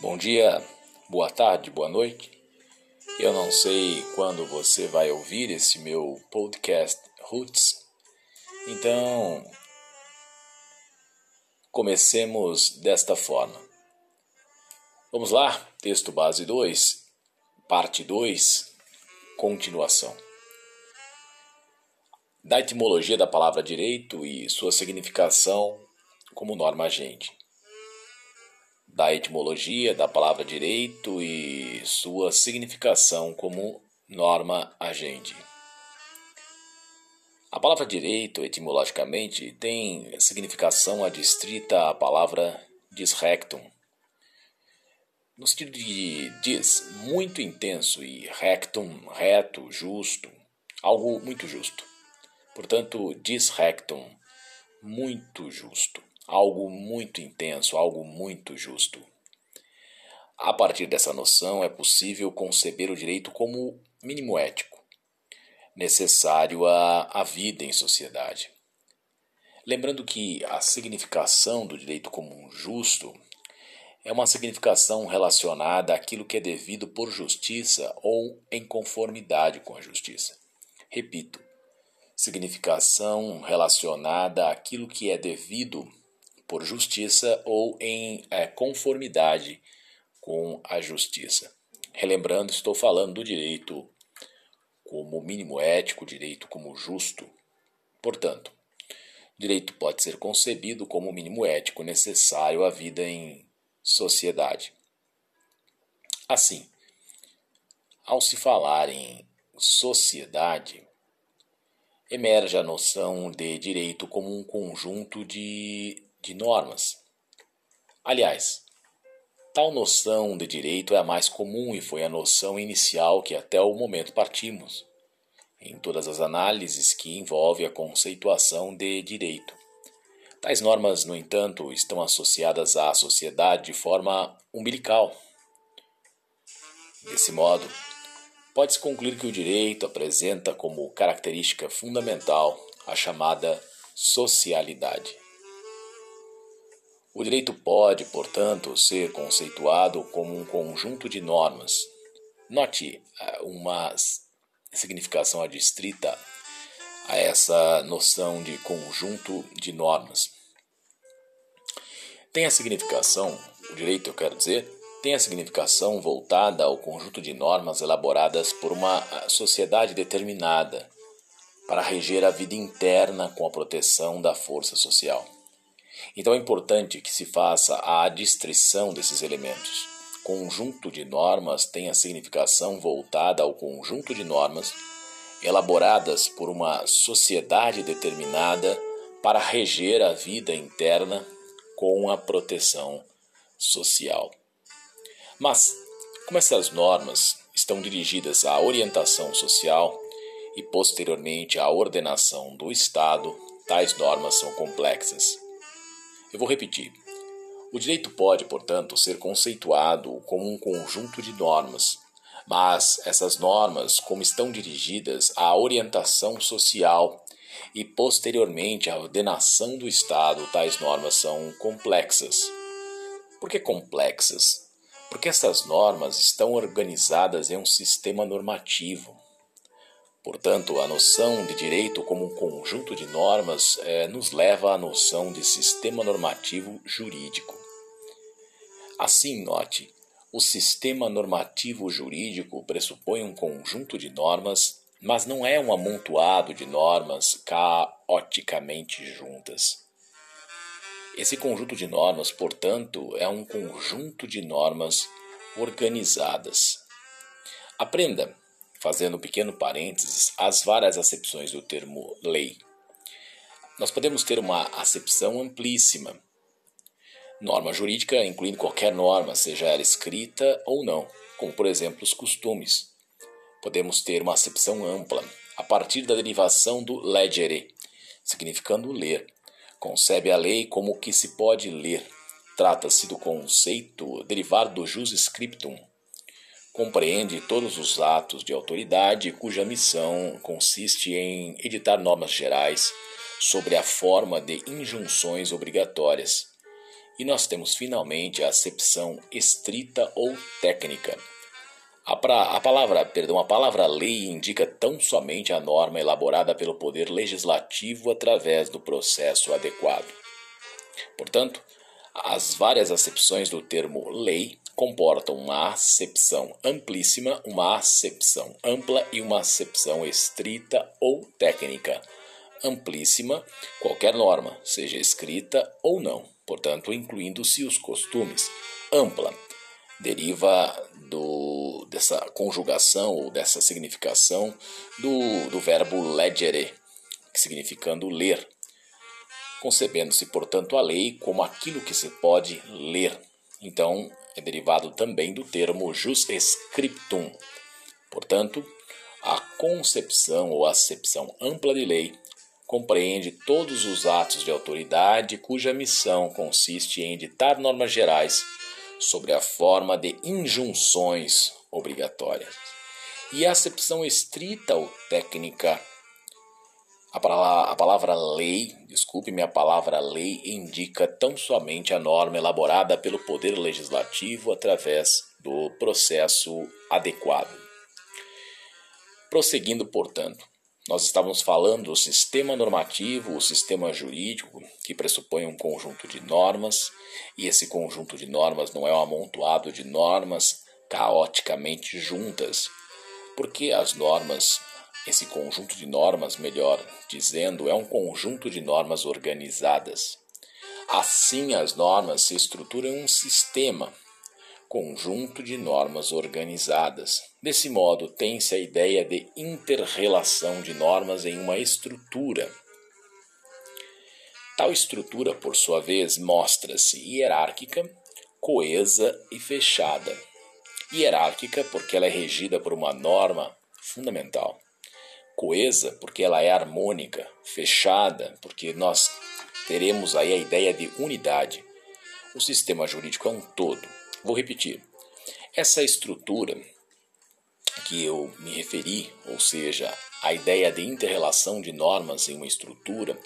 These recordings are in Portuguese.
Bom dia, boa tarde, boa noite. Eu não sei quando você vai ouvir esse meu podcast Roots. Então, comecemos desta forma. Vamos lá, texto base 2, parte 2, continuação. Da etimologia da palavra direito e sua significação como norma agente da etimologia da palavra direito e sua significação como norma agente. A palavra direito, etimologicamente, tem significação adstrita à palavra disrectum, no sentido de dis, muito intenso, e rectum, reto, justo, algo muito justo. Portanto, disrectum, muito justo algo muito intenso, algo muito justo. A partir dessa noção é possível conceber o direito como mínimo ético, necessário à, à vida em sociedade. Lembrando que a significação do direito como justo é uma significação relacionada àquilo que é devido por justiça ou em conformidade com a justiça. Repito, significação relacionada àquilo que é devido por justiça ou em é, conformidade com a justiça. Relembrando, estou falando do direito como mínimo ético, direito como justo. Portanto, direito pode ser concebido como mínimo ético necessário à vida em sociedade. Assim, ao se falar em sociedade, emerge a noção de direito como um conjunto de de normas. Aliás, tal noção de direito é a mais comum e foi a noção inicial que até o momento partimos, em todas as análises que envolvem a conceituação de direito. Tais normas, no entanto, estão associadas à sociedade de forma umbilical. Desse modo, pode-se concluir que o direito apresenta como característica fundamental a chamada socialidade. O direito pode, portanto, ser conceituado como um conjunto de normas. Note eh, uma significação adstrita a essa noção de conjunto de normas. Tem a significação, o direito eu quero dizer, tem a significação voltada ao conjunto de normas elaboradas por uma eh, sociedade determinada para reger a vida interna com a proteção da força social. Então é importante que se faça a adstrição desses elementos. Conjunto de normas tem a significação voltada ao conjunto de normas elaboradas por uma sociedade determinada para reger a vida interna com a proteção social. Mas, como essas normas estão dirigidas à orientação social e posteriormente à ordenação do Estado, tais normas são complexas. Eu vou repetir. O direito pode, portanto, ser conceituado como um conjunto de normas, mas essas normas, como estão dirigidas à orientação social e posteriormente à ordenação do Estado, tais normas são complexas. Por que complexas? Porque essas normas estão organizadas em um sistema normativo Portanto, a noção de direito como um conjunto de normas é, nos leva à noção de sistema normativo jurídico. Assim, note, o sistema normativo jurídico pressupõe um conjunto de normas, mas não é um amontoado de normas caoticamente juntas. Esse conjunto de normas, portanto, é um conjunto de normas organizadas. Aprenda fazendo um pequeno parênteses, as várias acepções do termo lei. Nós podemos ter uma acepção amplíssima. Norma jurídica incluindo qualquer norma, seja ela escrita ou não, como por exemplo os costumes. Podemos ter uma acepção ampla, a partir da derivação do legere, significando ler. Concebe a lei como o que se pode ler. Trata-se do conceito derivado do jus scriptum, compreende todos os atos de autoridade cuja missão consiste em editar normas gerais sobre a forma de injunções obrigatórias E nós temos finalmente a acepção estrita ou técnica. A, pra, a, palavra, perdão, a palavra lei indica tão somente a norma elaborada pelo poder legislativo através do processo adequado. Portanto, as várias acepções do termo lei comportam uma acepção amplíssima, uma acepção ampla e uma acepção estrita ou técnica. Amplíssima, qualquer norma, seja escrita ou não, portanto, incluindo-se os costumes. Ampla, deriva do, dessa conjugação ou dessa significação do, do verbo legere, significando ler, concebendo-se, portanto, a lei como aquilo que se pode ler. Então, é derivado também do termo jus scriptum. Portanto, a concepção ou acepção ampla de lei compreende todos os atos de autoridade cuja missão consiste em editar normas gerais sobre a forma de injunções obrigatórias. E a acepção estrita ou técnica a palavra, a palavra lei, desculpe-me, a palavra lei indica tão somente a norma elaborada pelo Poder Legislativo através do processo adequado. Prosseguindo, portanto, nós estávamos falando do sistema normativo, o sistema jurídico, que pressupõe um conjunto de normas, e esse conjunto de normas não é um amontoado de normas caoticamente juntas, porque as normas esse conjunto de normas, melhor dizendo, é um conjunto de normas organizadas. Assim, as normas se estruturam em um sistema, conjunto de normas organizadas. Desse modo, tem-se a ideia de interrelação de normas em uma estrutura. Tal estrutura, por sua vez, mostra-se hierárquica, coesa e fechada. Hierárquica porque ela é regida por uma norma fundamental coesa, porque ela é harmônica, fechada, porque nós teremos aí a ideia de unidade. O sistema jurídico é um todo. Vou repetir. Essa estrutura que eu me referi, ou seja, a ideia de interrelação de normas em uma estrutura,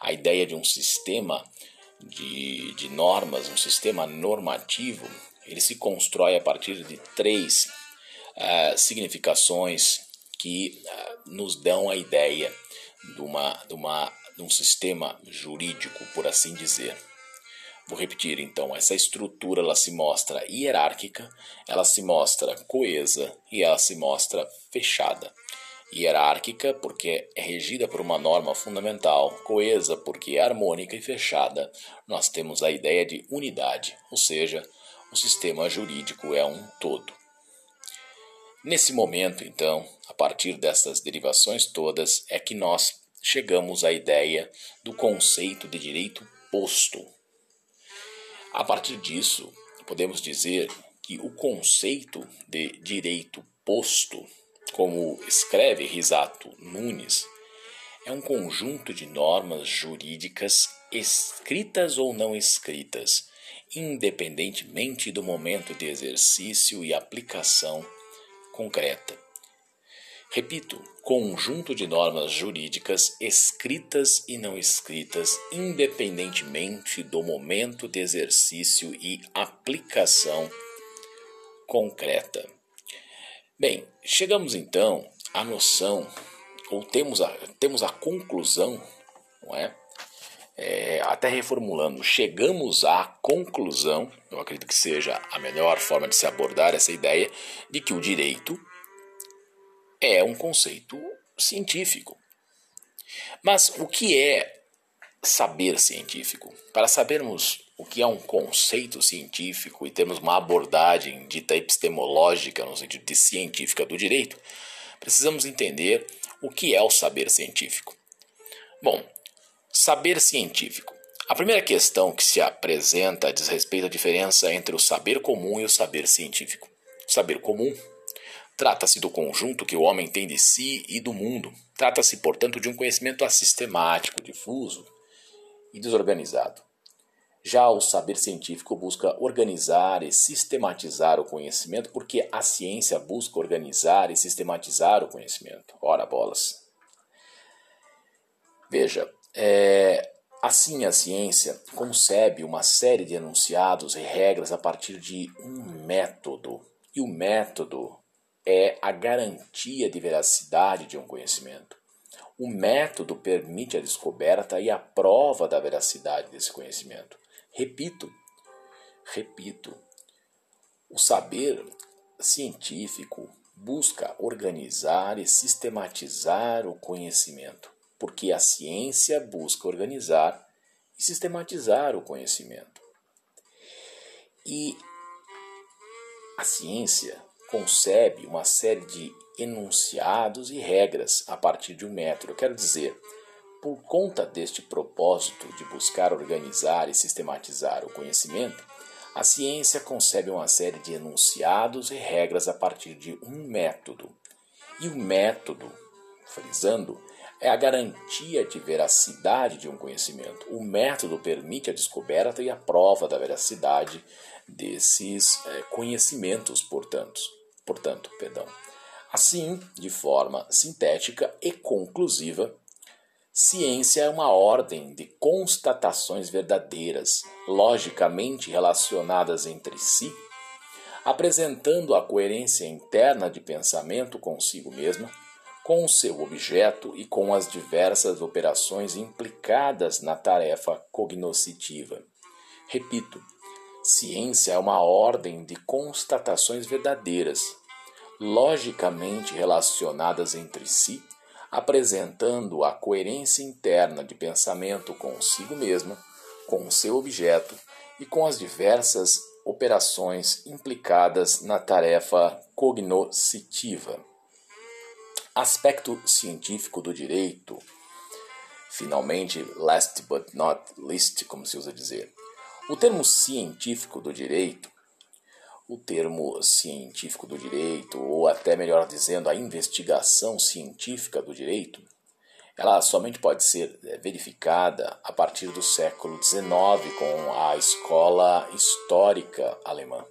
a ideia de um sistema de, de normas, um sistema normativo, ele se constrói a partir de três uh, significações que uh, nos dão a ideia de, uma, de, uma, de um sistema jurídico, por assim dizer. Vou repetir então, essa estrutura ela se mostra hierárquica, ela se mostra coesa e ela se mostra fechada. Hierárquica porque é regida por uma norma fundamental, coesa porque é harmônica e fechada. Nós temos a ideia de unidade, ou seja, o sistema jurídico é um todo. Nesse momento, então, a partir dessas derivações todas, é que nós chegamos à ideia do conceito de direito posto. A partir disso, podemos dizer que o conceito de direito posto, como escreve Risato Nunes, é um conjunto de normas jurídicas escritas ou não escritas, independentemente do momento de exercício e aplicação concreta. Repito, conjunto de normas jurídicas escritas e não escritas, independentemente do momento de exercício e aplicação concreta. Bem, chegamos então à noção, ou temos a, temos a conclusão, não é? Até reformulando, chegamos à conclusão, eu acredito que seja a melhor forma de se abordar essa ideia, de que o direito é um conceito científico. Mas o que é saber científico? Para sabermos o que é um conceito científico e termos uma abordagem dita epistemológica, no sentido de científica do direito, precisamos entender o que é o saber científico. Bom, saber científico. A primeira questão que se apresenta diz respeito à diferença entre o saber comum e o saber científico. O saber comum Trata-se do conjunto que o homem tem de si e do mundo. Trata-se, portanto, de um conhecimento assistemático, difuso e desorganizado. Já o saber científico busca organizar e sistematizar o conhecimento, porque a ciência busca organizar e sistematizar o conhecimento. Ora, bolas. Veja, é, Assim, a ciência concebe uma série de enunciados e regras a partir de um método. E o método é a garantia de veracidade de um conhecimento. O método permite a descoberta e a prova da veracidade desse conhecimento. Repito, repito, o saber científico busca organizar e sistematizar o conhecimento porque a ciência busca organizar e sistematizar o conhecimento. E a ciência concebe uma série de enunciados e regras a partir de um método. Quero dizer, por conta deste propósito de buscar organizar e sistematizar o conhecimento, a ciência concebe uma série de enunciados e regras a partir de um método. E o método, frisando, é a garantia de veracidade de um conhecimento. O método permite a descoberta e a prova da veracidade desses é, conhecimentos, portanto. Portanto, perdão. Assim, de forma sintética e conclusiva, ciência é uma ordem de constatações verdadeiras, logicamente relacionadas entre si, apresentando a coerência interna de pensamento consigo mesma com seu objeto e com as diversas operações implicadas na tarefa cognoscitiva. Repito, ciência é uma ordem de constatações verdadeiras, logicamente relacionadas entre si, apresentando a coerência interna de pensamento consigo mesma, com seu objeto e com as diversas operações implicadas na tarefa cognoscitiva. Aspecto científico do direito. Finalmente, last but not least, como se usa dizer. O termo científico do direito, o termo científico do direito, ou até melhor dizendo, a investigação científica do direito, ela somente pode ser é, verificada a partir do século XIX com a escola histórica alemã.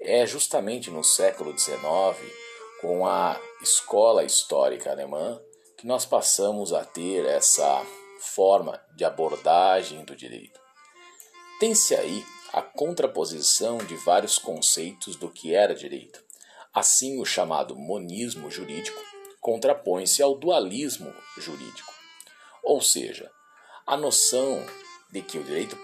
É justamente no século XIX com a escola histórica alemã que nós passamos a ter essa forma de abordagem do direito. Tem-se aí a contraposição de vários conceitos do que era direito. Assim, o chamado monismo jurídico contrapõe-se ao dualismo jurídico, ou seja, a noção de que o direito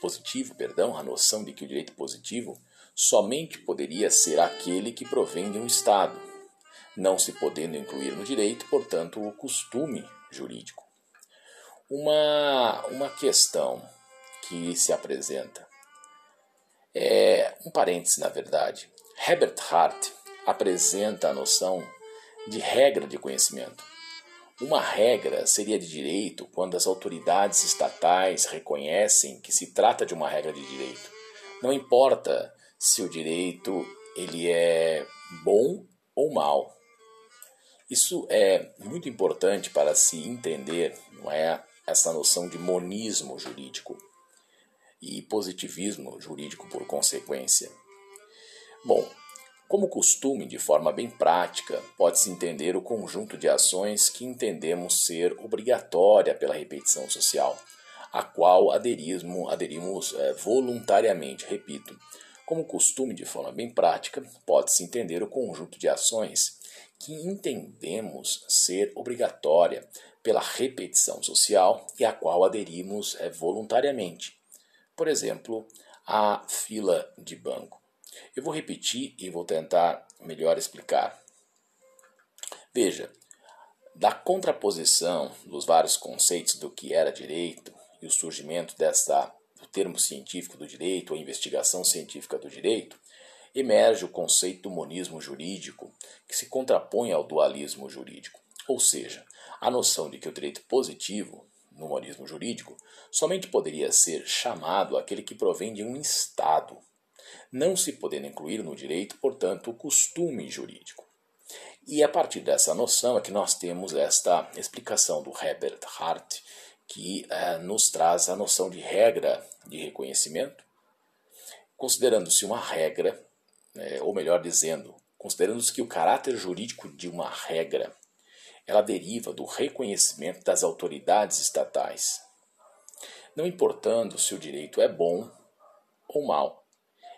positivo, perdão, a noção de que o direito positivo somente poderia ser aquele que provém de um Estado, não se podendo incluir no direito, portanto, o costume jurídico. Uma, uma questão que se apresenta é um parêntese, na verdade. Herbert Hart apresenta a noção de regra de conhecimento. Uma regra seria de direito quando as autoridades estatais reconhecem que se trata de uma regra de direito. Não importa se o direito ele é bom ou mal. Isso é muito importante para se entender, não é, essa noção de monismo jurídico e positivismo jurídico por consequência. Bom, como costume, de forma bem prática, pode-se entender o conjunto de ações que entendemos ser obrigatória pela repetição social, a qual aderismo, aderimos é, voluntariamente, repito. Como costume, de forma bem prática, pode-se entender o conjunto de ações que entendemos ser obrigatória pela repetição social e a qual aderimos é, voluntariamente. Por exemplo, a fila de banco. Eu vou repetir e vou tentar melhor explicar. Veja, da contraposição dos vários conceitos do que era direito e o surgimento dessa do termo científico do direito, a investigação científica do direito, emerge o conceito do monismo jurídico, que se contrapõe ao dualismo jurídico, ou seja, a noção de que o direito positivo, no monismo jurídico, somente poderia ser chamado aquele que provém de um Estado, não se podendo incluir no direito, portanto, o costume jurídico. E a partir dessa noção é que nós temos esta explicação do Herbert Hart, que eh, nos traz a noção de regra de reconhecimento, considerando-se uma regra é, ou melhor dizendo, considerando-se que o caráter jurídico de uma regra ela deriva do reconhecimento das autoridades estatais. não importando se o direito é bom ou mal,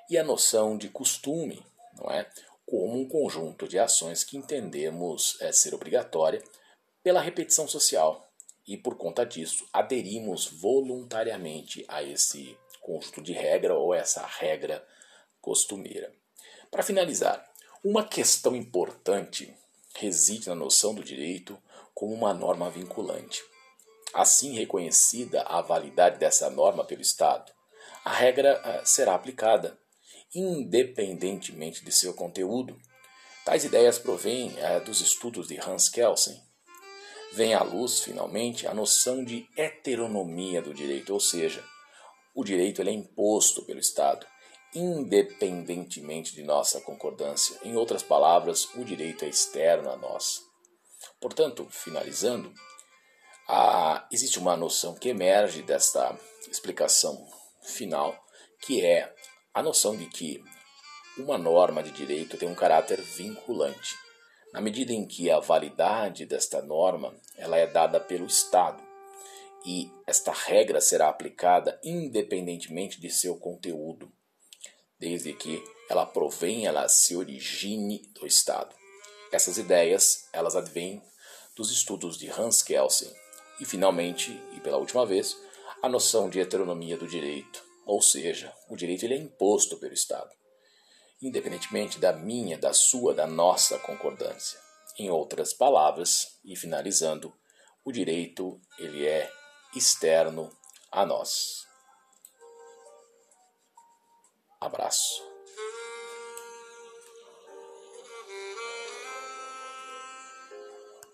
e a noção de costume, não é? Como um conjunto de ações que entendemos é, ser obrigatória pela repetição social e por conta disso aderimos voluntariamente a esse conjunto de regra ou essa regra costumeira. Para finalizar, uma questão importante reside na noção do direito como uma norma vinculante. Assim reconhecida a validade dessa norma pelo Estado, a regra eh, será aplicada, independentemente de seu conteúdo. Tais ideias provêm eh, dos estudos de Hans Kelsen. Vem à luz, finalmente, a noção de heteronomia do direito, ou seja, o direito é imposto pelo Estado, independentemente de nossa concordância. Em outras palavras, o direito é externo a nós. Portanto, finalizando, existe uma noção que emerge desta explicação final, que é a noção de que uma norma de direito tem um caráter vinculante, na medida em que a validade desta norma ela é dada pelo Estado e esta regra será aplicada independentemente de seu conteúdo, desde que ela provém, ela se origine do Estado. Essas ideias, elas advêm dos estudos de Hans Kelsen e, finalmente, e pela última vez, a noção de heteronomia do direito, ou seja, o direito ele é imposto pelo Estado, independentemente da minha, da sua, da nossa concordância. Em outras palavras, e finalizando, o direito ele é externo a nós. Abraço.